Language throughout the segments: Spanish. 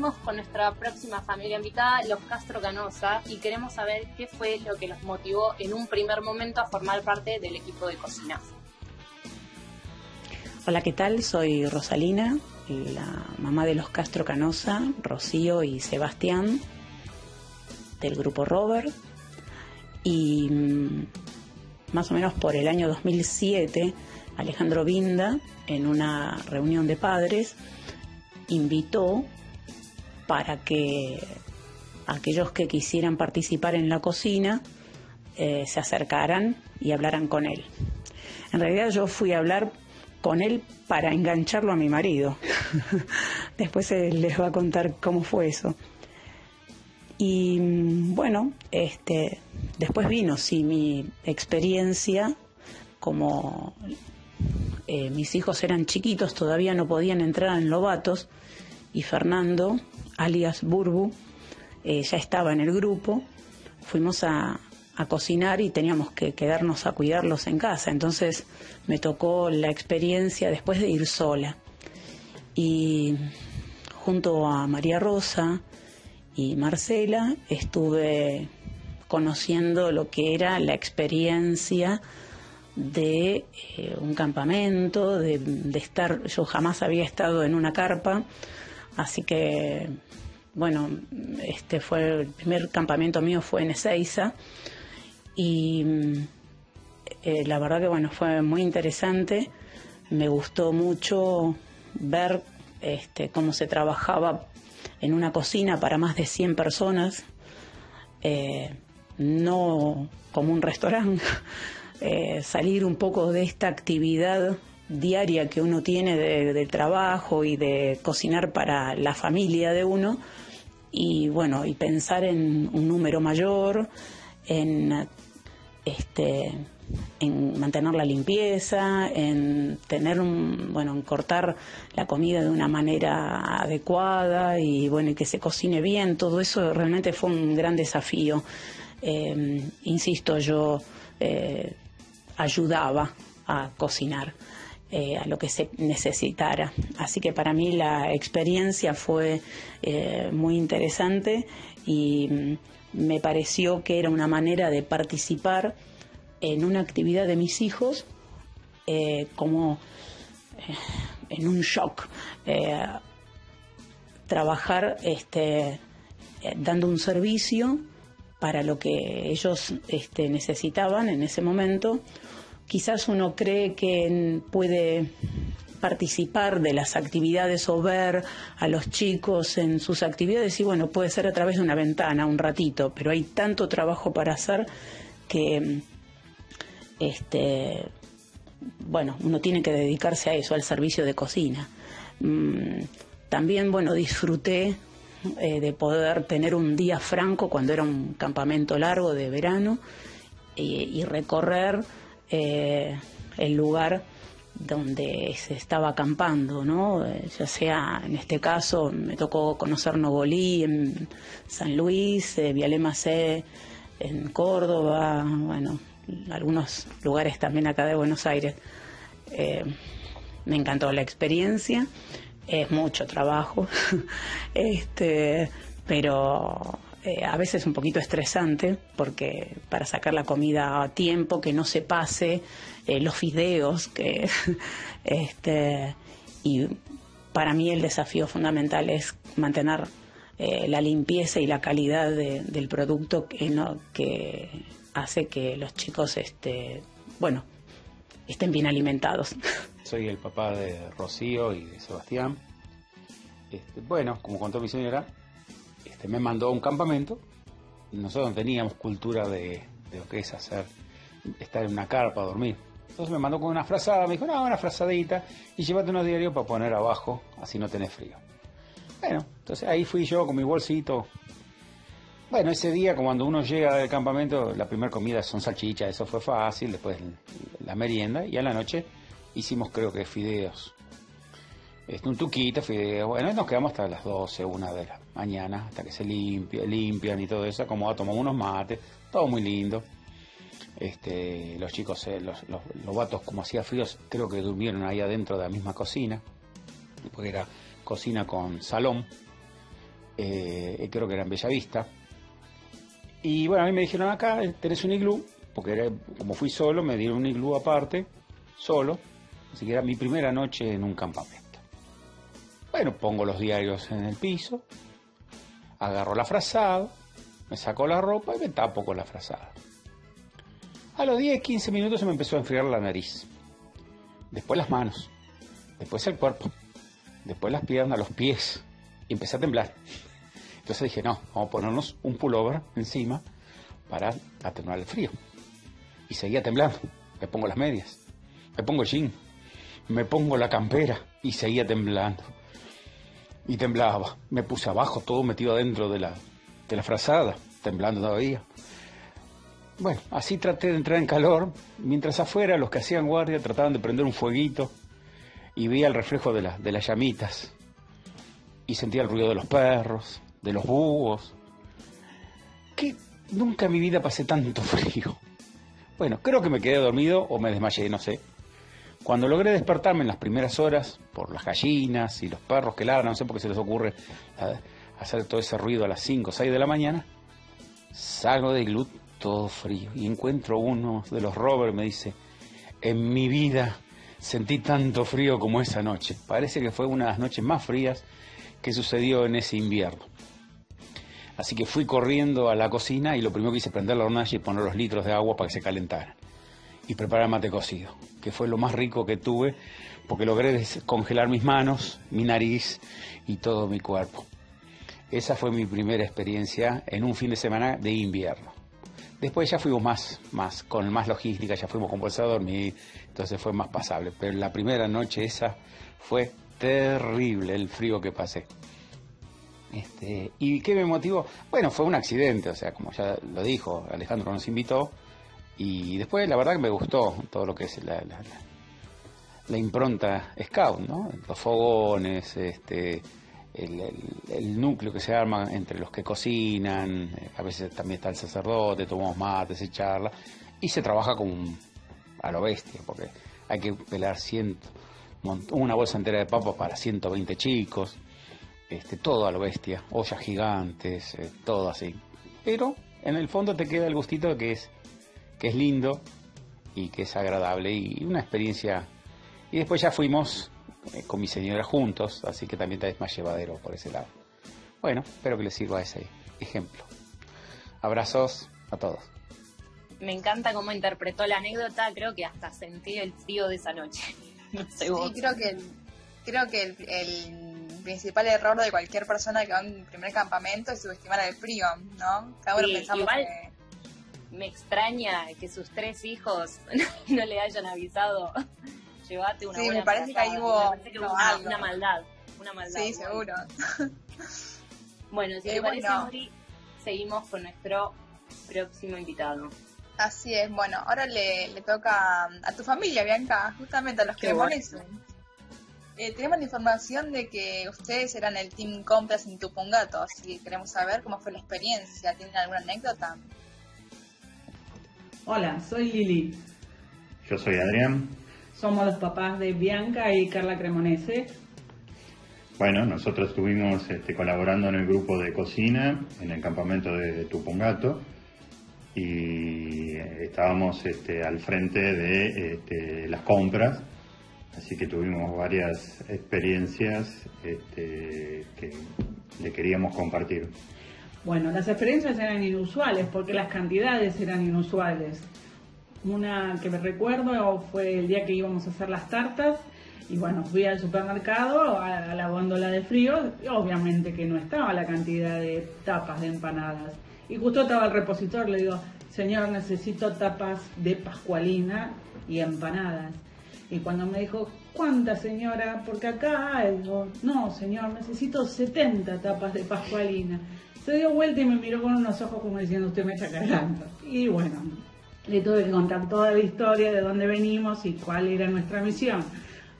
con nuestra próxima familia invitada, los Castro Canosa, y queremos saber qué fue lo que los motivó en un primer momento a formar parte del equipo de cocina. Hola, ¿qué tal? Soy Rosalina, la mamá de los Castro Canosa, Rocío y Sebastián, del grupo Robert. Y mm, más o menos por el año 2007, Alejandro Vinda, en una reunión de padres, invitó para que aquellos que quisieran participar en la cocina eh, se acercaran y hablaran con él. En realidad yo fui a hablar con él para engancharlo a mi marido. Después les va a contar cómo fue eso. Y bueno, este, después vino, sí, mi experiencia como eh, mis hijos eran chiquitos, todavía no podían entrar en Lobatos, y Fernando, alias Burbu, eh, ya estaba en el grupo, fuimos a, a cocinar y teníamos que quedarnos a cuidarlos en casa. Entonces me tocó la experiencia después de ir sola. Y junto a María Rosa y Marcela estuve conociendo lo que era la experiencia de eh, un campamento, de, de, estar, yo jamás había estado en una carpa, así que, bueno, este fue el primer campamento mío fue en Ezeiza, y eh, la verdad que bueno, fue muy interesante, me gustó mucho ver este, cómo se trabajaba en una cocina para más de 100 personas, eh, no como un restaurante, eh, salir un poco de esta actividad diaria que uno tiene de, trabajo y de cocinar para la familia de uno y bueno, y pensar en un número mayor, en este, en mantener la limpieza, en tener un, bueno, en cortar la comida de una manera adecuada y bueno, y que se cocine bien, todo eso realmente fue un gran desafío. Eh, insisto, yo eh, ayudaba a cocinar. Eh, a lo que se necesitara. Así que para mí la experiencia fue eh, muy interesante y mm, me pareció que era una manera de participar en una actividad de mis hijos eh, como en un shock. Trabajar este, dando un servicio para lo que ellos este, necesitaban en ese momento. Quizás uno cree que puede participar de las actividades o ver a los chicos en sus actividades y bueno, puede ser a través de una ventana un ratito, pero hay tanto trabajo para hacer que este bueno, uno tiene que dedicarse a eso, al servicio de cocina. Mm, también, bueno, disfruté eh, de poder tener un día franco cuando era un campamento largo de verano y, y recorrer eh, el lugar donde se estaba acampando, ¿no? Eh, ya sea, en este caso, me tocó conocer Nogolí en San Luis, eh, Vialemacé en Córdoba, bueno, algunos lugares también acá de Buenos Aires. Eh, me encantó la experiencia, es mucho trabajo, este, pero eh, a veces un poquito estresante porque para sacar la comida a tiempo, que no se pase, eh, los fideos, que este, y para mí el desafío fundamental es mantener eh, la limpieza y la calidad de, del producto que, no, que hace que los chicos este, bueno, estén bien alimentados. Soy el papá de Rocío y de Sebastián. Este, bueno, como contó mi señora, este, me mandó a un campamento. Nosotros no teníamos cultura de, lo que es hacer, estar en una carpa, dormir. Entonces me mandó con una frazada, me dijo, no, una frazadita y llévate unos diarios para poner abajo, así no tenés frío. Bueno, entonces ahí fui yo con mi bolsito. Bueno, ese día, cuando uno llega del campamento, la primera comida son salchichas, eso fue fácil, después la merienda, y a la noche hicimos creo que fideos. Este, un tuquito, fideos, bueno, nos quedamos hasta las 12, una de la mañana, hasta que se limpia, limpian y todo eso, como tomamos unos mates, todo muy lindo. Este, los chicos, eh, los, los, vatos, como hacía fríos, creo que durmieron ahí adentro de la misma cocina, porque era cocina con salón, eh, creo que era en Bellavista. Y bueno, a mí me dijeron acá tenés un iglú, porque como fui solo, me dieron un iglú aparte, solo, así que era mi primera noche en un campamento. Bueno, pongo los diarios en el piso, agarro la frazada, me saco la ropa y me tapo con la frazada. A los 10, 15 minutos se me empezó a enfriar la nariz. Después las manos. Después el cuerpo. Después las piernas, los pies. Y empecé a temblar. Entonces dije, no, vamos a ponernos un pullover encima para atenuar el frío. Y seguía temblando. Me pongo las medias. Me pongo el jean. Me pongo la campera. Y seguía temblando. Y temblaba. Me puse abajo, todo metido adentro de la, de la frazada, temblando todavía. Bueno, así traté de entrar en calor, mientras afuera los que hacían guardia trataban de prender un fueguito y veía el reflejo de, de las llamitas y sentía el ruido de los perros, de los búhos. Que nunca en mi vida pasé tanto frío. Bueno, creo que me quedé dormido o me desmayé, no sé. Cuando logré despertarme en las primeras horas, por las gallinas y los perros que ladran, no sé por qué se les ocurre hacer todo ese ruido a las 5 o 6 de la mañana, salgo de glut todo frío. Y encuentro uno de los rovers, me dice, en mi vida sentí tanto frío como esa noche. Parece que fue una de las noches más frías que sucedió en ese invierno. Así que fui corriendo a la cocina y lo primero que hice prender la hornalla y poner los litros de agua para que se calentaran. Y preparar mate cocido, que fue lo más rico que tuve, porque logré congelar mis manos, mi nariz y todo mi cuerpo. Esa fue mi primera experiencia en un fin de semana de invierno. Después ya fuimos más, más, con más logística, ya fuimos con bolsa a dormir, entonces fue más pasable. Pero la primera noche esa fue terrible el frío que pasé. Este, ¿Y qué me motivó? Bueno, fue un accidente, o sea, como ya lo dijo, Alejandro nos invitó, y después la verdad que me gustó todo lo que es la, la impronta scout, ¿no? Los fogones, este, el, núcleo que se arma entre los que cocinan, eh, a veces también está el sacerdote, tomamos mate, se charla, y se trabaja con a lo bestia, porque hay que pelar ciento, una bolsa entera de papas para 120 chicos, este, todo a lo bestia, ollas gigantes, eh, todo así. Pero en el fondo te queda el gustito de que es, que es lindo y que es agradable y una experiencia. Y después ya fuimos eh, con mi señora juntos, así que también es más llevadero por ese lado. Bueno, espero que les sirva ese ejemplo. Abrazos a todos. Me encanta cómo interpretó la anécdota, creo que hasta sentí el frío de esa noche. No sé sí, creo que, creo que el, principal error de cualquier persona que va a un primer campamento es subestimar el frío, ¿no? Cada uno pensamos que... Me extraña que sus tres hijos no le hayan avisado llévate una Sí, me parece que ahí hubo, una, maldad. Una maldad. Sí, seguro. bueno, si te eh, parece, seguimos con nuestro próximo invitado. Así es, bueno, ahora le, le toca a tu familia, Bianca, justamente a los que bueno. Eh, tenemos la información de que ustedes eran el Team Compras en Tupungato, así que queremos saber cómo fue la experiencia. ¿Tienen alguna anécdota? Hola, soy Lili. Yo soy Adrián. Somos los papás de Bianca y Carla Cremonese. Bueno, nosotros estuvimos este, colaborando en el grupo de cocina en el campamento de Tupungato y eh, estábamos este, al frente de este, las compras, así que tuvimos varias experiencias que le queríamos compartir. Bueno, las experiencias eran inusuales porque las cantidades eran inusuales. Una que me recuerdo fue el día que íbamos a hacer las tartas y bueno, fui al supermercado, a, la góndola de frío, y obviamente que no estaba la cantidad de tapas de empanadas. Y justo estaba el repositor, le digo, señor, necesito tapas de pascualina y empanadas. Y cuando me dijo, ¿cuántas señora? Porque acá, digo, no señor, necesito 70 tapas de pascualina. Se dio vuelta y me miró con unos ojos como diciendo, usted me está cargando. Y bueno, le tuve que contar toda la historia de dónde venimos y cuál era nuestra misión.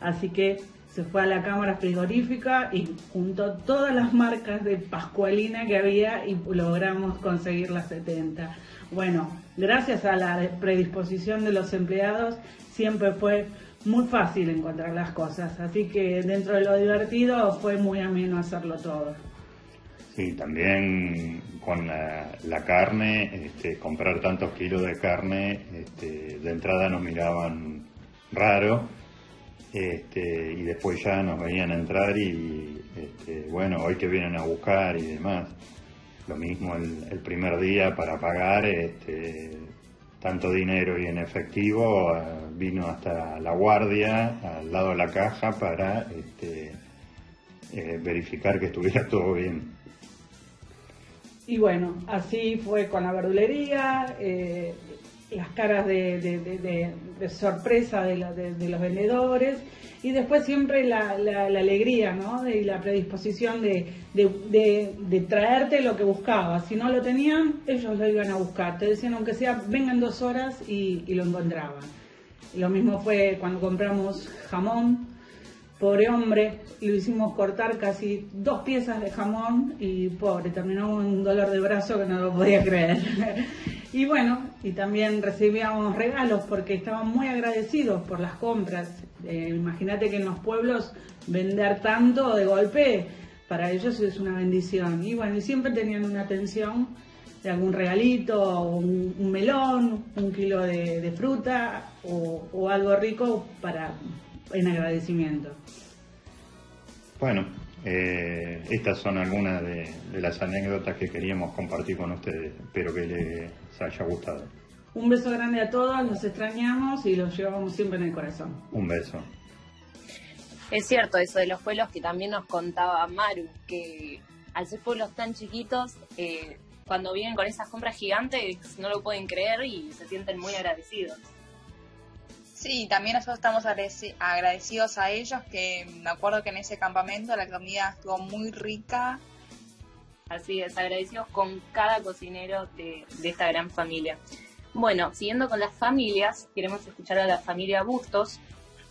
Así que se fue a la cámara frigorífica y juntó todas las marcas de Pascualina que había y logramos conseguir las 70. Bueno, gracias a la predisposición de los empleados siempre fue muy fácil encontrar las cosas, así que dentro de lo divertido fue muy ameno hacerlo todo. Y también con la, carne, este, comprar tantos kilos de carne, este, de entrada nos miraban raro, este, y después ya nos veían entrar y, bueno, hoy que vienen a buscar y demás. Lo mismo el, primer día para pagar, tanto dinero y en efectivo, eh, vino hasta la guardia, al lado de la caja, para eh, verificar que estuviera todo bien. Y bueno, así fue con la verdulería, eh, las caras de, sorpresa de, los vendedores y después siempre la, alegría ¿no? y la predisposición de, traerte lo que buscabas. Si no lo tenían, ellos lo iban a buscar. Te decían, aunque sea, vengan dos horas y lo encontraban. Lo mismo fue cuando compramos jamón pobre hombre, lo hicimos cortar casi dos piezas de jamón y pobre, terminó un dolor de brazo que no lo podía creer. y bueno, y también recibíamos regalos porque estaban muy agradecidos por las compras. Eh, imagínate que en los pueblos vender tanto de golpe, para ellos es una bendición. Y bueno, y siempre tenían una atención de algún regalito, un, melón, un kilo de, fruta o algo rico para en agradecimiento. Bueno, eh, estas son algunas de, las anécdotas que queríamos compartir con ustedes. Espero que les haya gustado. Un beso grande a todos, los extrañamos y los llevamos siempre en el corazón. Un beso. Es cierto eso de los pueblos que también nos contaba Maru, que al ser pueblos tan chiquitos, eh, cuando vienen con esas compras gigantes no lo pueden creer y se sienten muy agradecidos. Sí, también nosotros estamos agradecidos a ellos, que me acuerdo que en ese campamento la comida estuvo muy rica. Así es, agradecidos con cada cocinero de, esta gran familia. Bueno, siguiendo con las familias, queremos escuchar a la familia Bustos.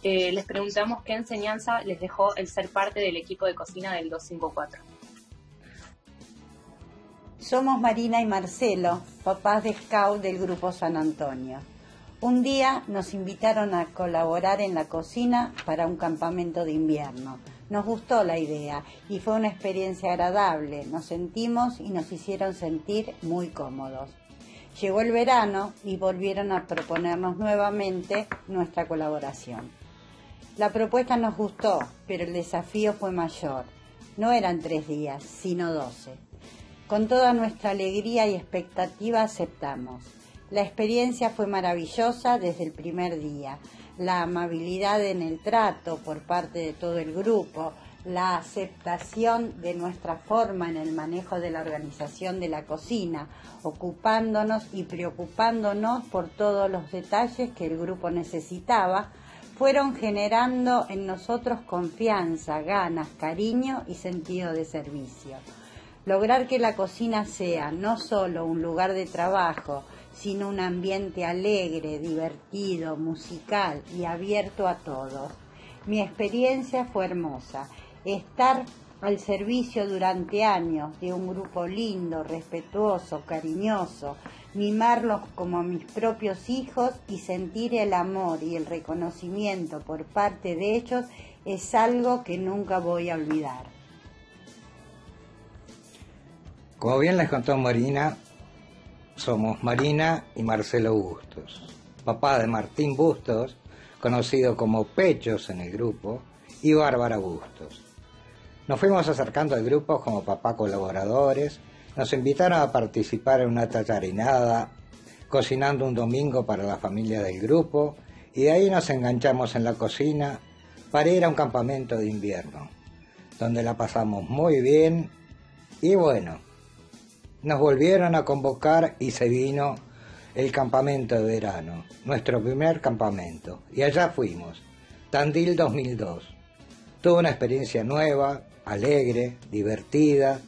Eh, les preguntamos qué enseñanza les dejó el ser parte del equipo de cocina del 254. Somos Marina y Marcelo, papás de Scout del Grupo San Antonio. Un día nos invitaron a colaborar en la cocina para un campamento de invierno. Nos gustó la idea y fue una experiencia agradable. Nos sentimos y nos hicieron sentir muy cómodos. Llegó el verano y volvieron a proponernos nuevamente nuestra colaboración. La propuesta nos gustó, pero el desafío fue mayor. No eran tres días, sino doce. Con toda nuestra alegría y expectativa aceptamos. La experiencia fue maravillosa desde el primer día. La amabilidad en el trato por parte de todo el grupo, la aceptación de nuestra forma en el manejo de la organización de la cocina, ocupándonos y preocupándonos por todos los detalles que el grupo necesitaba, fueron generando en nosotros confianza, ganas, cariño y sentido de servicio. Lograr que la cocina sea no solo un lugar de trabajo, sino un ambiente alegre, divertido, musical y abierto a todos. Mi experiencia fue hermosa. Estar al servicio durante años de un grupo lindo, respetuoso, cariñoso, mimarlos como mis propios hijos y sentir el amor y el reconocimiento por parte de ellos es algo que nunca voy a olvidar. Como bien les contó Marina, somos Marina y Marcelo Bustos, papá de Martín Bustos, conocido como Pechos en el grupo, y Bárbara Bustos. Nos fuimos acercando al grupo como papá colaboradores, nos invitaron a participar en una tallarinada, cocinando un domingo para la familia del grupo, y de ahí nos enganchamos en la cocina para ir a un campamento de invierno, donde la pasamos muy bien. Y bueno, nos volvieron a convocar y se vino el campamento de verano, nuestro primer campamento, y allá fuimos, Tandil 2002. Tuve una experiencia nueva, alegre, divertida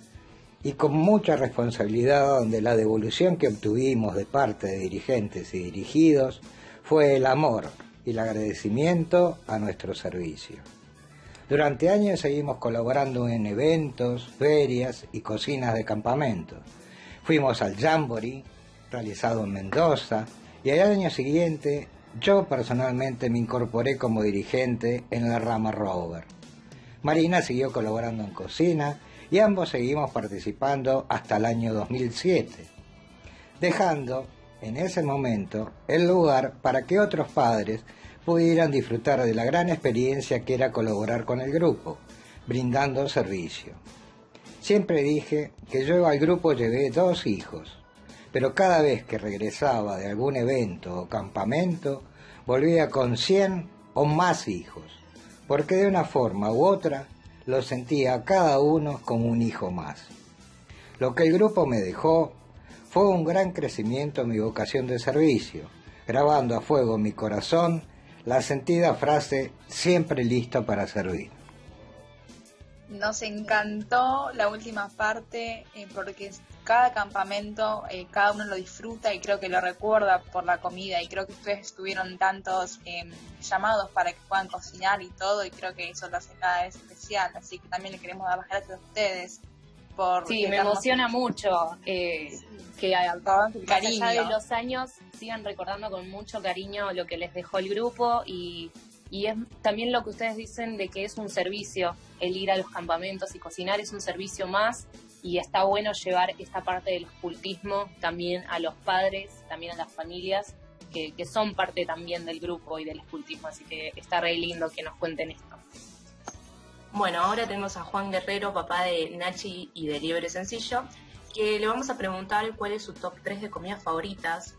y con mucha responsabilidad donde la devolución que obtuvimos de parte de dirigentes y dirigidos fue el amor y el agradecimiento a nuestro servicio. Durante años seguimos colaborando en eventos, ferias y cocinas de campamento Fuimos al Jamboree, realizado en Mendoza, y al año siguiente yo personalmente me incorporé como dirigente en la rama Rover. Marina siguió colaborando en cocina y ambos seguimos participando hasta el año 2007, dejando en ese momento el lugar para que otros padres pudieran disfrutar de la gran experiencia que era colaborar con el grupo, brindando servicio. Siempre dije que yo al grupo llevé dos hijos, pero cada vez que regresaba de algún evento o campamento, volvía con 100 o más hijos, porque de una forma u otra lo sentía a cada uno como un hijo más. Lo que el grupo me dejó fue un gran crecimiento en mi vocación de servicio, grabando a fuego mi corazón la sentida frase siempre listo para servir. Nos encantó la última parte eh, porque cada campamento, eh, cada uno lo disfruta y creo que lo recuerda por la comida. Y creo que ustedes tuvieron tantos em, llamados para que puedan cocinar y todo y creo que eso lo hace cada vez especial, así que también le queremos dar las gracias a ustedes por... Sí, me emociona mucho eh, que a, cariño. de los años sigan recordando con mucho cariño lo que les dejó el grupo y y es también lo que ustedes dicen de que es un servicio, el ir a los campamentos y cocinar es un servicio más y está bueno llevar esta parte del ocultismo también a los padres, también a las familias, que, son parte también del grupo y del escultismo, así que está re lindo que nos cuenten esto. Bueno, ahora tenemos a Juan Guerrero, papá de Nachi y de Liebre Sencillo, que le vamos a preguntar cuál es su top 3 de comidas favoritas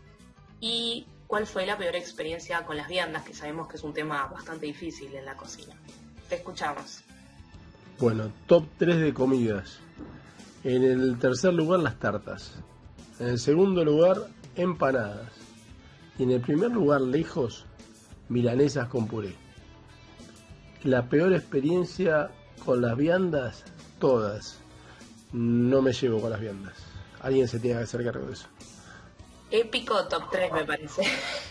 y ¿Cuál fue la peor experiencia con las viandas? Que sabemos que es un tema bastante difícil en la cocina. Te escuchamos. Bueno, top 3 de comidas. En el tercer lugar, las tartas. En el segundo lugar, empanadas. Y en el primer lugar, lejos, milanesas con puré. La peor experiencia con las viandas, todas. No me llevo con las viandas. Alguien se tiene que hacer cargo de eso. Épico top 3 me parece.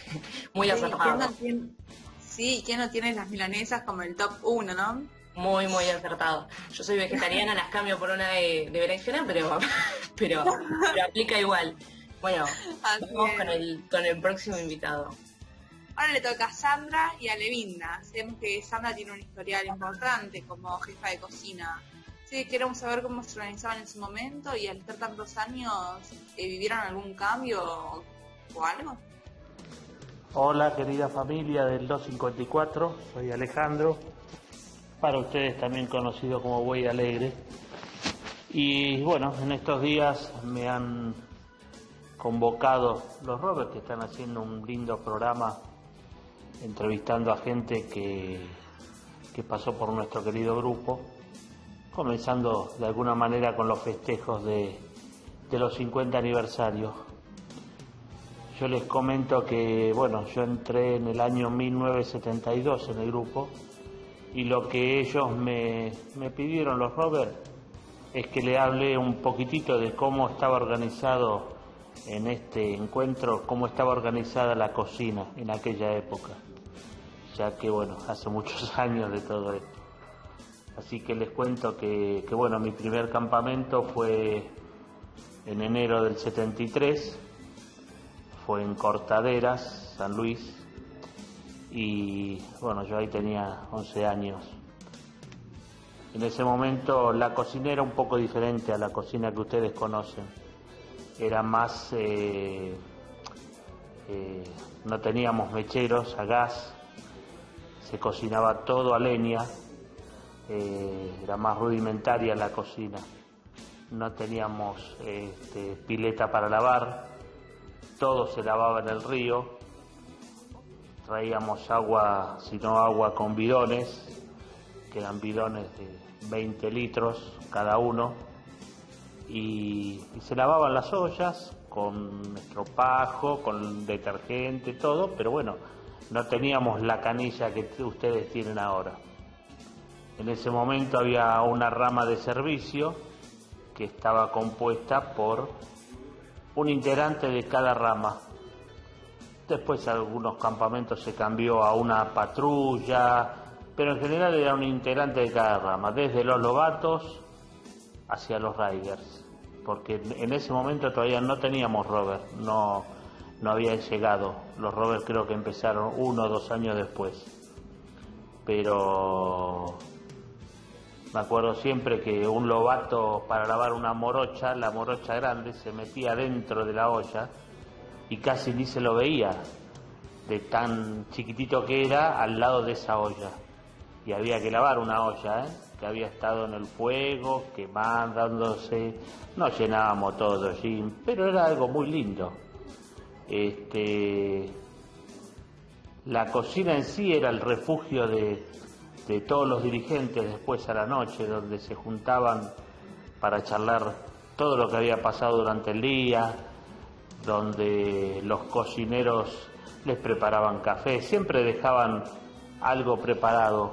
Muy acertado. sí, ¿quién no tiene las milanesas como el top 1, no? Muy, muy acertado. Yo soy vegetariana, las cambio por una de, de berenjena, pero, pero, aplica igual. Bueno, vamos con el, con el próximo invitado. Ahora le toca a Sandra y a Levinda. Sabemos que Sandra tiene un historial importante como jefa de cocina Sí, queremos saber cómo se organizaban en su momento y al estar tantos años, eh, ¿vivieron algún cambio o algo? Hola, querida familia del 254, soy Alejandro, para ustedes también conocido como Buey Alegre. Y bueno, en estos días me han convocado los Robert que están haciendo un lindo programa entrevistando a gente que, que pasó por nuestro querido grupo comenzando de alguna manera con los festejos de, los 50 aniversarios. Yo les comento que, bueno, yo entré en el año 1972 en el grupo y lo que ellos me, me pidieron, los Robert, es que le hable un poquitito de cómo estaba organizado en este encuentro, cómo estaba organizada la cocina en aquella época, ya que, bueno, hace muchos años de todo esto. Así que les cuento que, bueno, mi primer campamento fue en enero del 73, fue en Cortaderas, San Luis, y bueno, yo ahí tenía 11 años. En ese momento la cocina era un poco diferente a la cocina que ustedes conocen. Era más, eh, eh, no teníamos mecheros a gas, se cocinaba todo a leña eh, era más rudimentaria la cocina. No teníamos este, pileta para lavar, todo se lavaba en el río, traíamos agua, si no agua con bidones, que eran bidones de 20 litros cada uno, y, y se lavaban las ollas con estropajo, con detergente, todo, pero bueno, no teníamos la canilla que ustedes tienen ahora. En ese momento había una rama de servicio que estaba compuesta por un integrante de cada rama. Después algunos campamentos se cambió a una patrulla, pero en general era un integrante de cada rama, desde los lobatos hacia los riders, porque en ese momento todavía no teníamos rover, no, no habían llegado. Los rovers creo que empezaron uno o dos años después. Pero Me acuerdo siempre que un lobato para lavar una morocha, la morocha grande, se metía dentro de la olla y casi ni se lo veía, de tan chiquitito que era al lado de esa olla. Y había que lavar una olla, ¿eh? que había estado en el fuego, quemándose, no llenábamos todo allí, pero era algo muy lindo. Este, la cocina en sí era el refugio de, de todos los dirigentes después a la noche, donde se juntaban para charlar todo lo que había pasado durante el día, donde los cocineros les preparaban café, siempre dejaban algo preparado,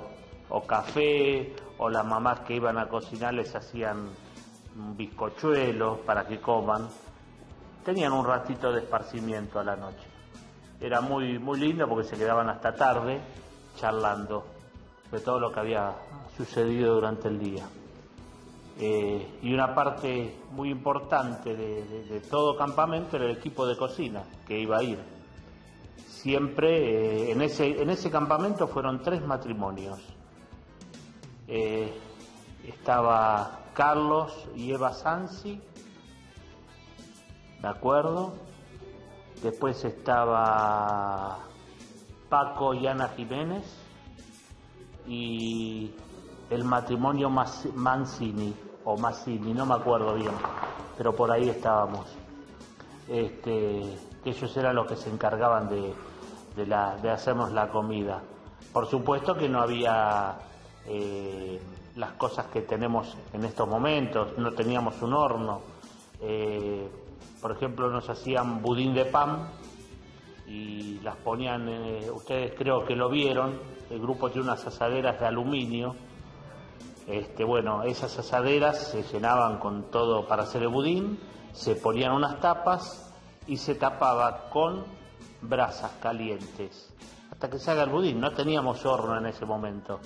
o café, o las mamás que iban a cocinar les hacían bizcochuelos para que coman. Tenían un ratito de esparcimiento a la noche. Era muy, muy lindo porque se quedaban hasta tarde charlando de todo lo que había sucedido durante el día. Eh, y una parte muy importante de, todo campamento era el equipo de cocina que iba a ir. Siempre eh, en, ese, en ese campamento fueron tres matrimonios. Eh, estaba Carlos y Eva Sansi, ¿de acuerdo? Después estaba Paco y Ana Jiménez y el matrimonio Mancini o Massini, no me acuerdo bien, pero por ahí estábamos. Este, ellos eran los que se encargaban de, de, la, de hacernos la comida. Por supuesto que no había eh, las cosas que tenemos en estos momentos, no teníamos un horno. Eh, por ejemplo, nos hacían budín de pan y las ponían, eh, ustedes creo que lo vieron, el grupo tiene unas asaderas de aluminio este, bueno, esas asaderas se llenaban con todo para hacer el budín, se ponían unas tapas y se tapaba con brasas calientes hasta que se haga el budín. No teníamos horno en ese momento,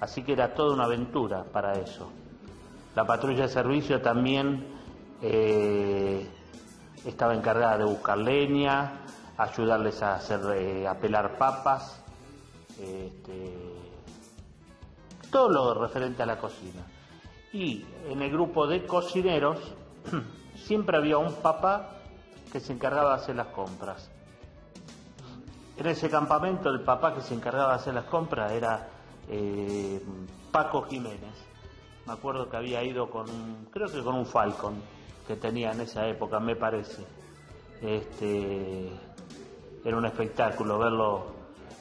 así que era toda una aventura para eso. La patrulla de servicio también eh, estaba encargada de buscar leña, ayudarles a hacer eh, a pelar papas. Este, todo lo referente a la cocina. Y en el grupo de cocineros siempre había un papá que se encargaba de hacer las compras. En ese campamento el papá que se encargaba de hacer las compras era eh, Paco Jiménez. Me acuerdo que había ido con, creo que con un Falcon que tenía en esa época, me parece. Este, era un espectáculo verlo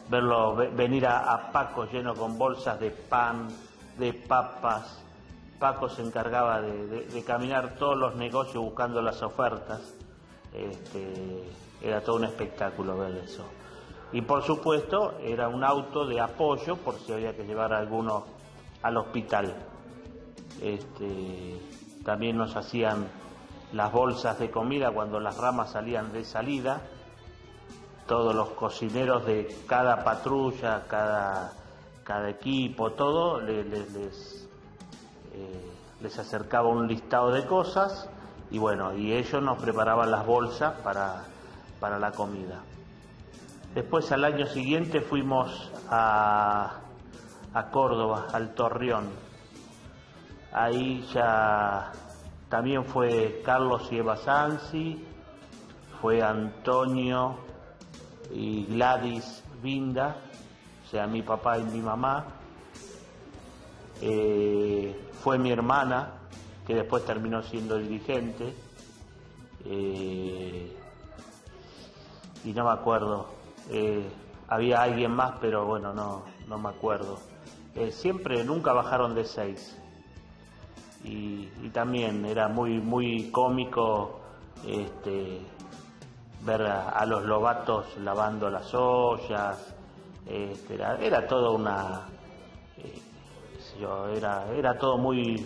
verlo venir a, Paco lleno con bolsas de pan, de papas. Paco se encargaba de, caminar todos los negocios buscando las ofertas. Este, era todo un espectáculo ver eso. Y por supuesto era un auto de apoyo por si había que llevar a alguno al hospital. Este, también nos hacían las bolsas de comida cuando las ramas salían de salida todos los cocineros de cada patrulla, cada, cada equipo, todo, les, eh, les, acercaba un listado de cosas y bueno, y ellos nos preparaban las bolsas para, para la comida. Después al año siguiente fuimos a, a Córdoba, al Torreón. Ahí ya también fue Carlos y Eva Sansi, fue Antonio y Gladys Vinda, o sea, mi papá y mi mamá. Eh, fue mi hermana, que después terminó siendo dirigente. Eh, y no me acuerdo. Eh, había alguien más, pero bueno, no, no me acuerdo. siempre, nunca bajaron de seis. Y, y también era muy, muy cómico este, ver a, los lobatos lavando las ollas, este, era, todo una, eh, era, era todo muy,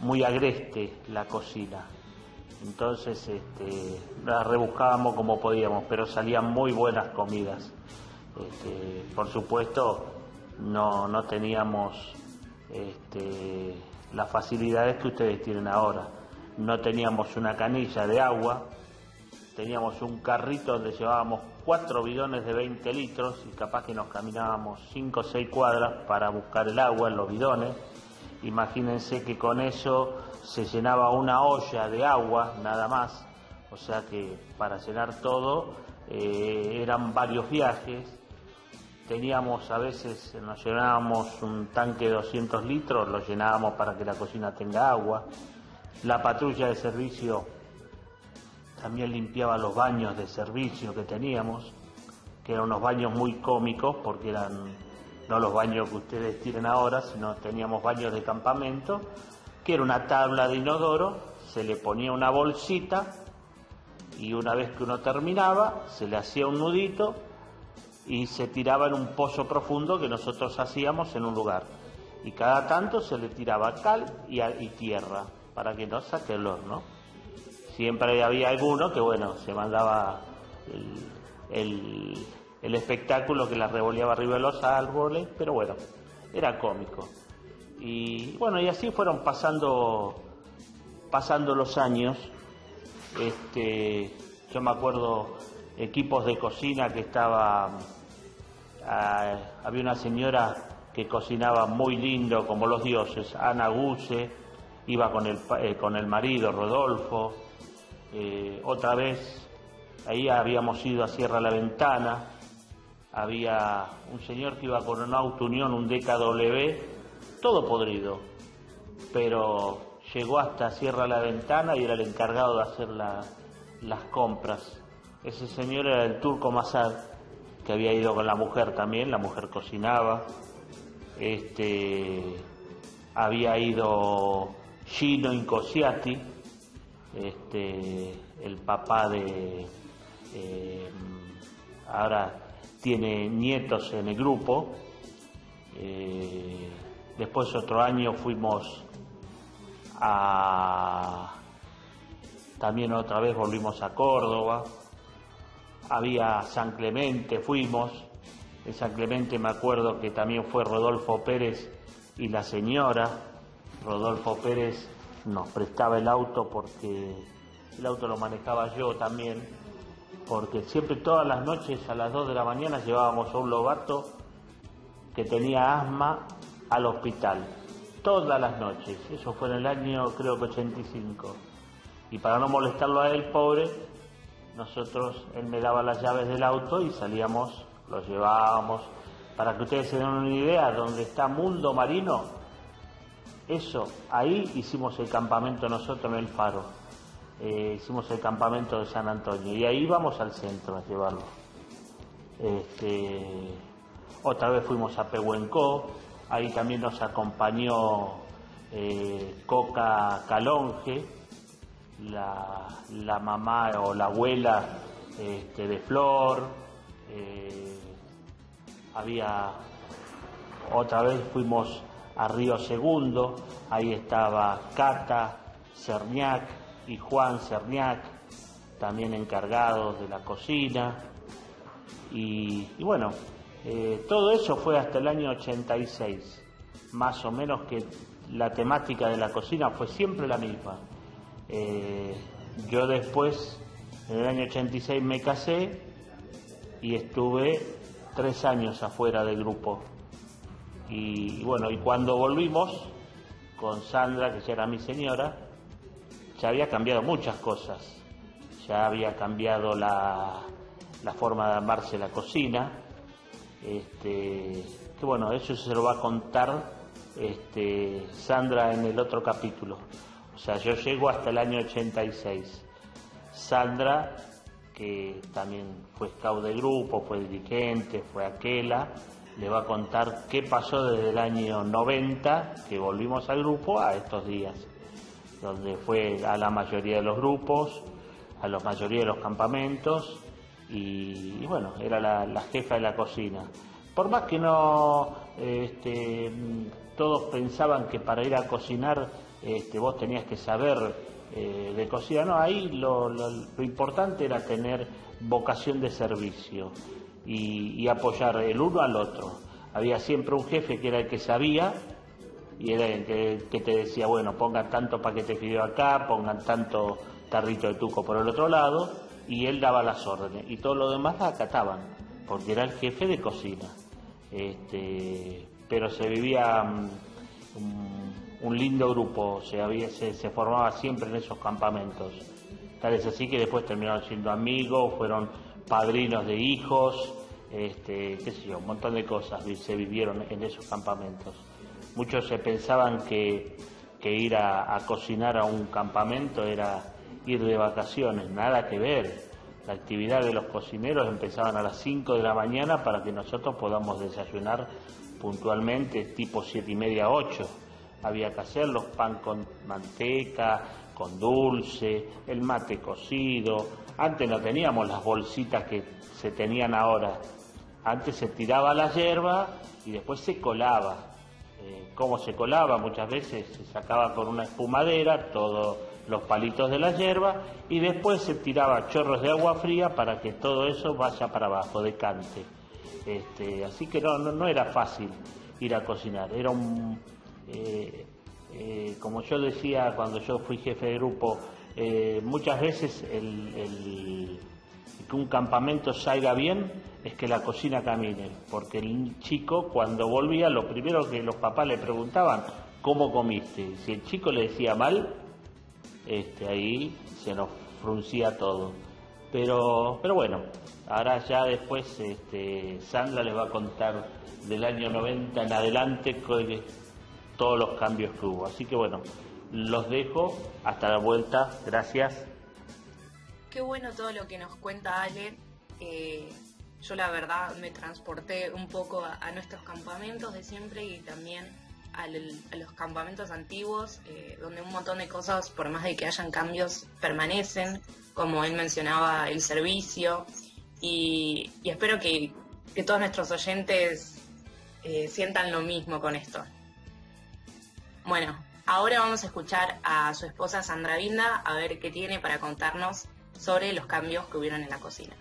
muy agreste la cocina. Entonces este, la rebuscábamos como podíamos, pero salían muy buenas comidas. Este, por supuesto, no, no teníamos este, las facilidades que ustedes tienen ahora. No teníamos una canilla de agua, teníamos un carrito donde llevábamos cuatro bidones de 20 litros y capaz que nos caminábamos 5 o 6 cuadras para buscar el agua en los bidones. Imagínense que con eso se llenaba una olla de agua nada más, o sea que para llenar todo eh, eran varios viajes, teníamos a veces, nos llenábamos un tanque de 200 litros, lo llenábamos para que la cocina tenga agua, la patrulla de servicio también limpiaba los baños de servicio que teníamos, que eran unos baños muy cómicos porque eran no los baños que ustedes tienen ahora, sino teníamos baños de campamento, que era una tabla de inodoro, se le ponía una bolsita y una vez que uno terminaba, se le hacía un nudito y se tiraba en un pozo profundo que nosotros hacíamos en un lugar. Y cada tanto se le tiraba cal y, tierra para que no saque el horno. Siempre había alguno que, bueno, se mandaba el el espectáculo que la revoleaba arriba de los árboles, pero bueno, era cómico. Y bueno, y así fueron pasando, pasando los años. Este, yo me acuerdo equipos de cocina que estaba, ah, había una señora que cocinaba muy lindo como los dioses, Ana Guse, iba con el, eh, con el marido Rodolfo, eh, otra vez ahí habíamos ido a Sierra La Ventana, había un señor que iba con un auto Unión, un DKW, todo podrido, pero llegó hasta Sierra la Ventana y era el encargado de hacer las compras. Ese señor era el turco Masad, que había ido con la mujer también, la mujer cocinaba. Este, había ido Gino Incosiati, este, el papá de... Eh, ahora tiene nietos en el grupo. Eh, después otro año fuimos a... También otra vez volvimos a Córdoba. Había San Clemente, fuimos. En San Clemente me acuerdo que también fue Rodolfo Pérez y la señora. Rodolfo Pérez nos prestaba el auto porque el auto lo manejaba yo también porque siempre todas las noches a las 2 de la mañana llevábamos a un lobato que tenía asma al hospital, todas las noches, eso fue en el año creo que 85. Y para no molestarlo a él, pobre, nosotros, él me daba las llaves del auto y salíamos, los llevábamos. Para que ustedes se den una idea, donde está Mundo Marino, eso, ahí hicimos el campamento nosotros en el faro eh, hicimos el campamento de San Antonio y ahí vamos al centro a llevarlo. Este, otra vez fuimos a Pehuenco, ahí también nos acompañó eh, Coca Calonge, la, mamá o la abuela este, de Flor. Eh, había otra vez fuimos a Río Segundo, ahí estaba Cata, Cerniac, y Juan Cerniac, también encargados de la cocina. Y, bueno, eh, todo eso fue hasta el año 86, más o menos que la temática de la cocina fue siempre la misma. Eh, yo después, en el año 86 me casé y estuve tres años afuera del grupo. Y, bueno, y cuando volvimos con Sandra, que ya era mi señora, ya había cambiado muchas cosas. Ya había cambiado la, forma de amarse la cocina. Este, que bueno, eso se lo va a contar este, Sandra en el otro capítulo. O sea, yo llego hasta el año 86. Sandra, que también fue scout de grupo, fue dirigente, fue aquela, le va a contar qué pasó desde el año 90, que volvimos al grupo, a estos días donde fue a la mayoría de los grupos, a la mayoría de los campamentos y, bueno, era la, jefa de la cocina. Por más que no, este, todos pensaban que para ir a cocinar este, vos tenías que saber eh, de cocina, no, ahí lo, lo, importante era tener vocación de servicio y, y apoyar el uno al otro. Había siempre un jefe que era el que sabía y era el que, te decía, bueno, pongan tanto paquete de fideo acá, pongan tanto tarrito de tuco por el otro lado, y él daba las órdenes, y todo lo demás la acataban, porque era el jefe de cocina. Este, pero se vivía mm, un lindo grupo, se, había, se, formaba siempre en esos campamentos. Tal es así que después terminaron siendo amigos, fueron padrinos de hijos, este, qué sé yo, un montón de cosas se vivieron en esos campamentos. Muchos se pensaban que, ir a, cocinar a un campamento era ir de vacaciones, nada que ver. La actividad de los cocineros empezaban a las 5 de la mañana para que nosotros podamos desayunar puntualmente tipo siete y media, 8 había que hacerlos, pan con manteca, con dulce, el mate cocido. Antes no teníamos las bolsitas que se tenían ahora. Antes se tiraba la hierba y después se colaba. Eh, ¿Cómo se colaba? Muchas veces se sacaba con una espumadera todos los palitos de la hierba y después se tiraba chorros de agua fría para que todo eso vaya para abajo, decante. Este, así que no, no era fácil ir a cocinar, era un, eh, eh, como yo decía cuando yo fui jefe de grupo, eh, muchas veces el, que un campamento salga bien es que la cocina camine, porque el chico cuando volvía lo primero que los papás le preguntaban, ¿cómo comiste? Si el chico le decía mal, este, ahí se nos fruncía todo. Pero, pero bueno, ahora ya después este, Sandra les va a contar del año 90 en adelante todos los cambios que hubo. Así que bueno, los dejo, hasta la vuelta, gracias. Qué bueno todo lo que nos cuenta Ale. Eh, yo la verdad me transporté un poco a, nuestros campamentos de siempre y también a los campamentos antiguos, eh, donde un montón de cosas, por más de que hayan cambios, permanecen, como él mencionaba, el servicio, y, espero que, todos nuestros oyentes eh, sientan lo mismo con esto. Bueno, ahora vamos a escuchar a su esposa Sandra Vinda a ver qué tiene para contarnos sobre los cambios que hubieron en la cocina.